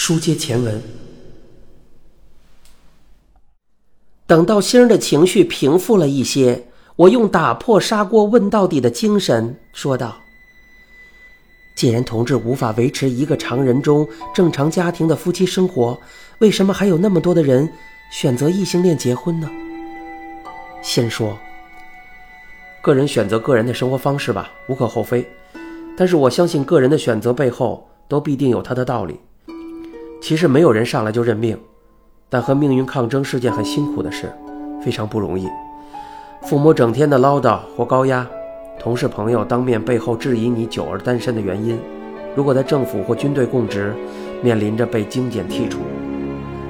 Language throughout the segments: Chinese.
书接前文，等到星儿的情绪平复了一些，我用打破砂锅问到底的精神说道：“既然同志无法维持一个常人中正常家庭的夫妻生活，为什么还有那么多的人选择异性恋结婚呢？”先说：“个人选择个人的生活方式吧，无可厚非。但是我相信个人的选择背后都必定有他的道理。”其实没有人上来就认命，但和命运抗争是件很辛苦的事，非常不容易。父母整天的唠叨或高压，同事朋友当面背后质疑你久而单身的原因。如果在政府或军队供职，面临着被精简剔除；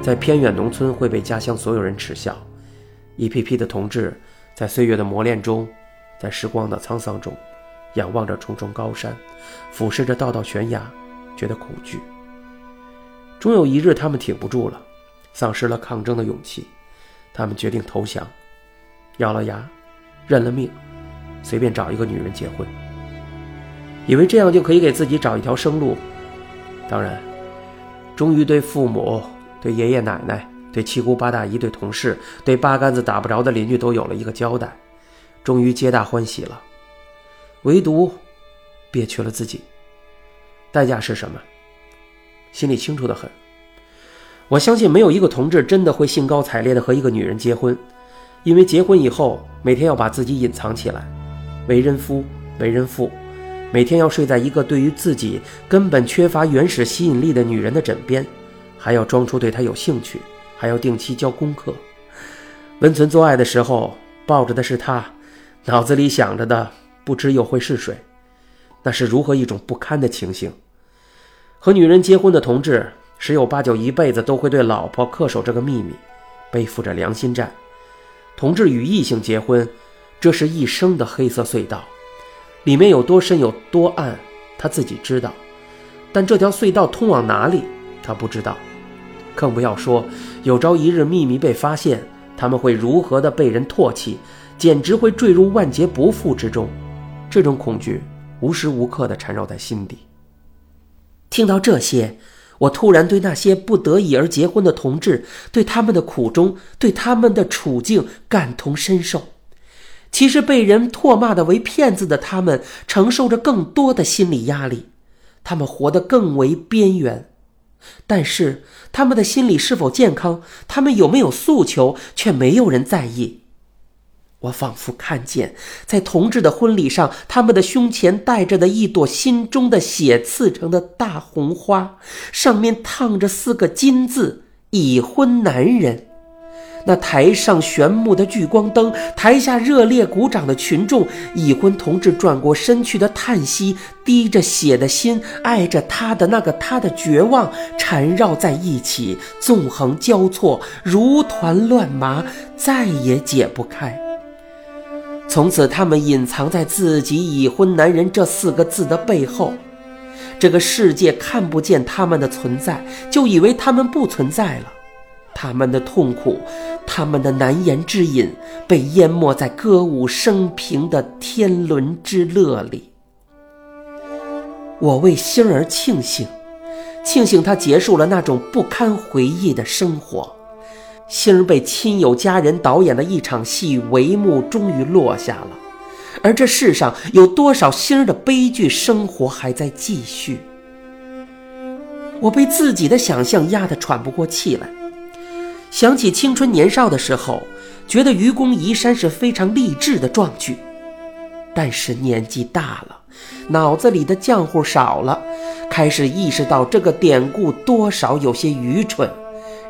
在偏远农村会被家乡所有人耻笑。一批批的同志在岁月的磨练中，在时光的沧桑中，仰望着重重高山，俯视着道道悬崖，觉得恐惧。终有一日，他们挺不住了，丧失了抗争的勇气，他们决定投降，咬了牙，认了命，随便找一个女人结婚，以为这样就可以给自己找一条生路。当然，终于对父母、对爷爷奶奶、对七姑八大姨、对同事、对八竿子打不着的邻居都有了一个交代，终于皆大欢喜了。唯独憋屈了自己，代价是什么？心里清楚的很，我相信没有一个同志真的会兴高采烈的和一个女人结婚，因为结婚以后每天要把自己隐藏起来，为人夫、为人父，每天要睡在一个对于自己根本缺乏原始吸引力的女人的枕边，还要装出对她有兴趣，还要定期交功课。温存做爱的时候抱着的是她，脑子里想着的不知又会是谁，那是如何一种不堪的情形。和女人结婚的同志，十有八九一辈子都会对老婆恪守这个秘密，背负着良心债。同志与异性结婚，这是一生的黑色隧道，里面有多深有多暗，他自己知道。但这条隧道通往哪里，他不知道。更不要说有朝一日秘密被发现，他们会如何的被人唾弃，简直会坠入万劫不复之中。这种恐惧无时无刻地缠绕在心底。听到这些，我突然对那些不得已而结婚的同志，对他们的苦衷，对他们的处境感同身受。其实被人唾骂的为骗子的他们，承受着更多的心理压力，他们活得更为边缘。但是他们的心理是否健康，他们有没有诉求，却没有人在意。我仿佛看见，在同志的婚礼上，他们的胸前戴着的一朵心中的血刺成的大红花，上面烫着四个金字“已婚男人”。那台上悬木的聚光灯，台下热烈鼓掌的群众，已婚同志转过身去的叹息，滴着血的心，爱着他的那个他的绝望，缠绕在一起，纵横交错，如团乱麻，再也解不开。从此，他们隐藏在自己已婚男人这四个字的背后，这个世界看不见他们的存在，就以为他们不存在了。他们的痛苦，他们的难言之隐，被淹没在歌舞升平的天伦之乐里。我为星儿庆幸，庆幸他结束了那种不堪回忆的生活。星儿被亲友家人导演的一场戏帷幕终于落下了，而这世上有多少星儿的悲剧生活还在继续？我被自己的想象压得喘不过气来，想起青春年少的时候，觉得愚公移山是非常励志的壮举，但是年纪大了，脑子里的浆糊少了，开始意识到这个典故多少有些愚蠢，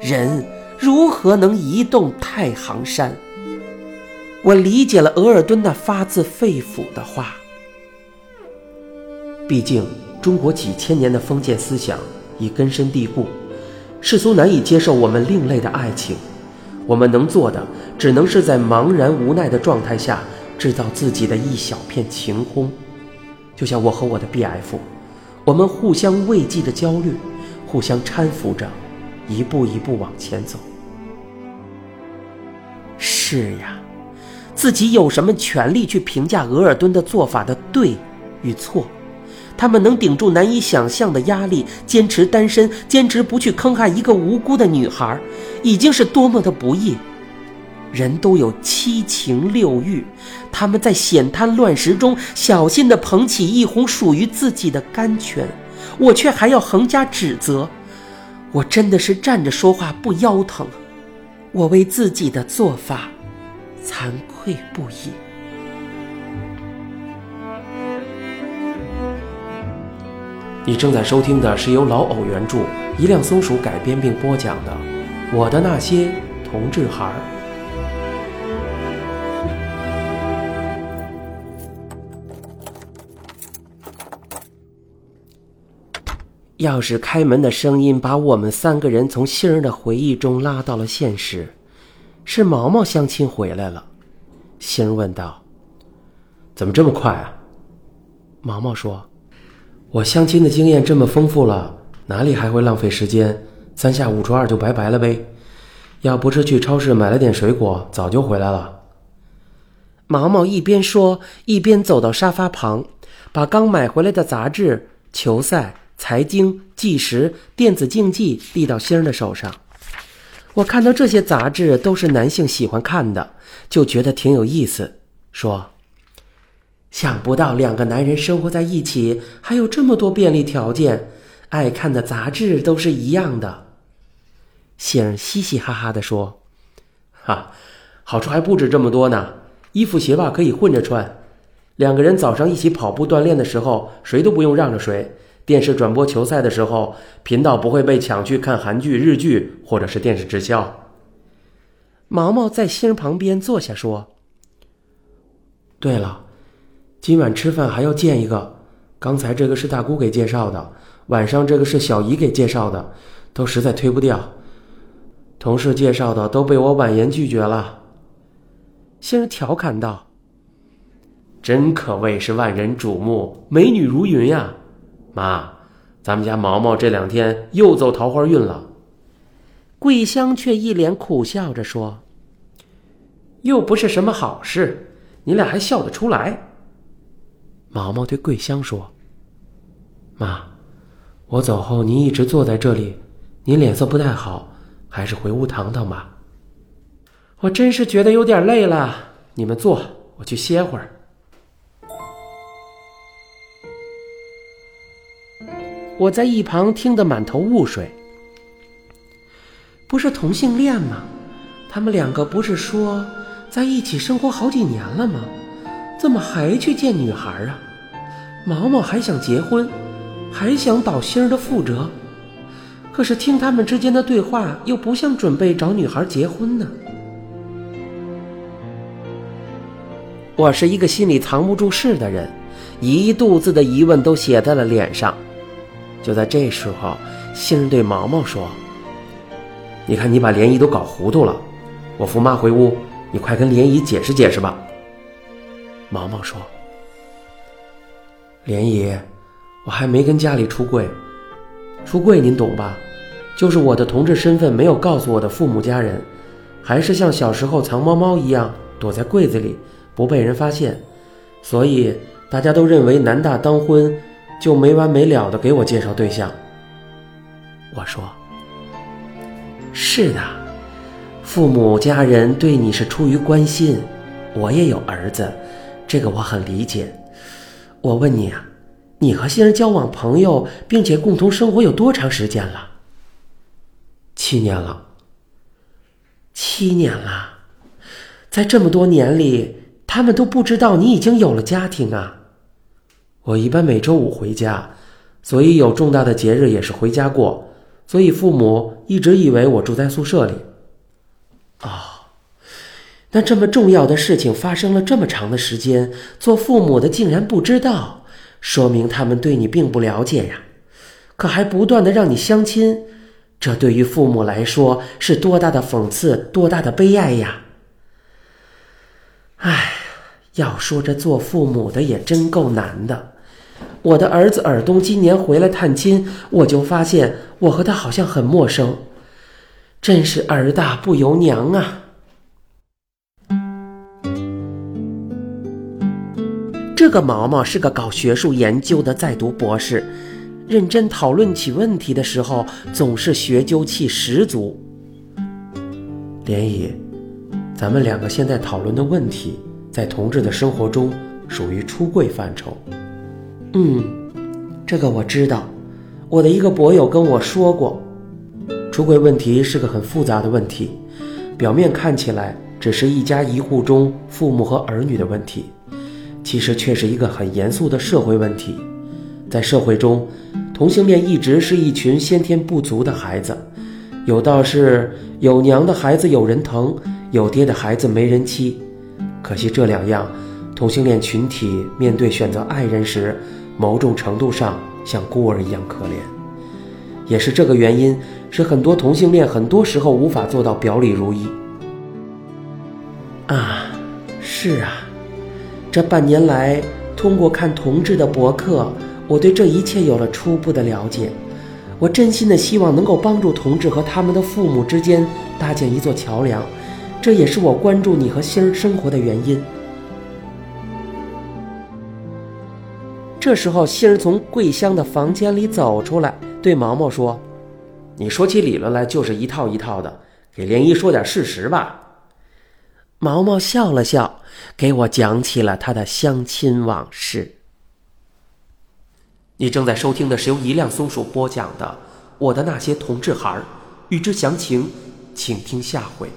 人。如何能移动太行山？我理解了额尔敦那发自肺腑的话。毕竟，中国几千年的封建思想已根深蒂固，世俗难以接受我们另类的爱情。我们能做的，只能是在茫然无奈的状态下，制造自己的一小片晴空。就像我和我的 B.F，我们互相慰藉着焦虑，互相搀扶着，一步一步往前走。是呀，自己有什么权利去评价额尔敦的做法的对与错？他们能顶住难以想象的压力，坚持单身，坚持不去坑害一个无辜的女孩，已经是多么的不易。人都有七情六欲，他们在险滩乱石中小心地捧起一泓属于自己的甘泉，我却还要横加指责。我真的是站着说话不腰疼，我为自己的做法惭愧不已。你正在收听的是由老偶原著、一辆松鼠改编并播讲的《我的那些同志孩儿》。钥匙开门的声音把我们三个人从杏儿的回忆中拉到了现实。是毛毛相亲回来了，杏儿问道：“怎么这么快啊？”毛毛说：“我相亲的经验这么丰富了，哪里还会浪费时间？三下五除二就拜拜了呗。要不是去超市买了点水果，早就回来了。”毛毛一边说，一边走到沙发旁，把刚买回来的杂志、球赛。财经、纪实、电子竞技递到星儿的手上，我看到这些杂志都是男性喜欢看的，就觉得挺有意思。说：“想不到两个男人生活在一起还有这么多便利条件，爱看的杂志都是一样的。”星儿嘻嘻哈哈地说：“哈，好处还不止这么多呢。衣服鞋袜可以混着穿，两个人早上一起跑步锻炼的时候，谁都不用让着谁。”电视转播球赛的时候，频道不会被抢去看韩剧、日剧，或者是电视直销。毛毛在星旁边坐下说：“对了，今晚吃饭还要见一个，刚才这个是大姑给介绍的，晚上这个是小姨给介绍的，都实在推不掉。同事介绍的都被我婉言拒绝了。”星调侃道：“真可谓是万人瞩目，美女如云呀。”妈，咱们家毛毛这两天又走桃花运了。桂香却一脸苦笑着说：“又不是什么好事，你俩还笑得出来？”毛毛对桂香说：“妈，我走后您一直坐在这里，您脸色不太好，还是回屋躺躺吧。”我真是觉得有点累了，你们坐，我去歇会儿。我在一旁听得满头雾水。不是同性恋吗？他们两个不是说在一起生活好几年了吗？怎么还去见女孩啊？毛毛还想结婚，还想倒星儿的覆辙，可是听他们之间的对话，又不像准备找女孩结婚呢。我是一个心里藏不住事的人，一肚子的疑问都写在了脸上。就在这时候，杏儿对毛毛说：“你看，你把莲姨都搞糊涂了。我扶妈回屋，你快跟莲姨解释解释吧。”毛毛说：“莲姨，我还没跟家里出柜，出柜您懂吧？就是我的同志身份没有告诉我的父母家人，还是像小时候藏猫猫一样躲在柜子里，不被人发现，所以大家都认为男大当婚。”就没完没了的给我介绍对象。我说：“是的，父母家人对你是出于关心，我也有儿子，这个我很理解。我问你啊，你和新人交往、朋友，并且共同生活有多长时间了？七年了。七年了，在这么多年里，他们都不知道你已经有了家庭啊。”我一般每周五回家，所以有重大的节日也是回家过，所以父母一直以为我住在宿舍里。哦，那这么重要的事情发生了这么长的时间，做父母的竟然不知道，说明他们对你并不了解呀。可还不断的让你相亲，这对于父母来说是多大的讽刺，多大的悲哀呀！唉，要说这做父母的也真够难的。我的儿子尔东今年回来探亲，我就发现我和他好像很陌生，真是儿大不由娘啊！这个毛毛是个搞学术研究的在读博士，认真讨论起问题的时候，总是学究气十足。莲姨，咱们两个现在讨论的问题，在同志的生活中属于出柜范畴。嗯，这个我知道，我的一个博友跟我说过，出轨问题是个很复杂的问题，表面看起来只是一家一户中父母和儿女的问题。其实却是一个很严肃的社会问题，在社会中，同性恋一直是一群先天不足的孩子。有道是有娘的孩子有人疼，有爹的孩子没人欺。可惜这两样，同性恋群体面对选择爱人时，某种程度上像孤儿一样可怜。也是这个原因，使很多同性恋很多时候无法做到表里如一。啊，是啊。这半年来，通过看同志的博客，我对这一切有了初步的了解。我真心的希望能够帮助同志和他们的父母之间搭建一座桥梁，这也是我关注你和星儿生活的原因。这时候，杏儿从桂香的房间里走出来，对毛毛说：“你说起理论来就是一套一套的，给莲姨说点事实吧。”毛毛笑了笑，给我讲起了他的相亲往事。你正在收听的是由一辆松鼠播讲的《我的那些同志孩儿》，欲知详情，请听下回。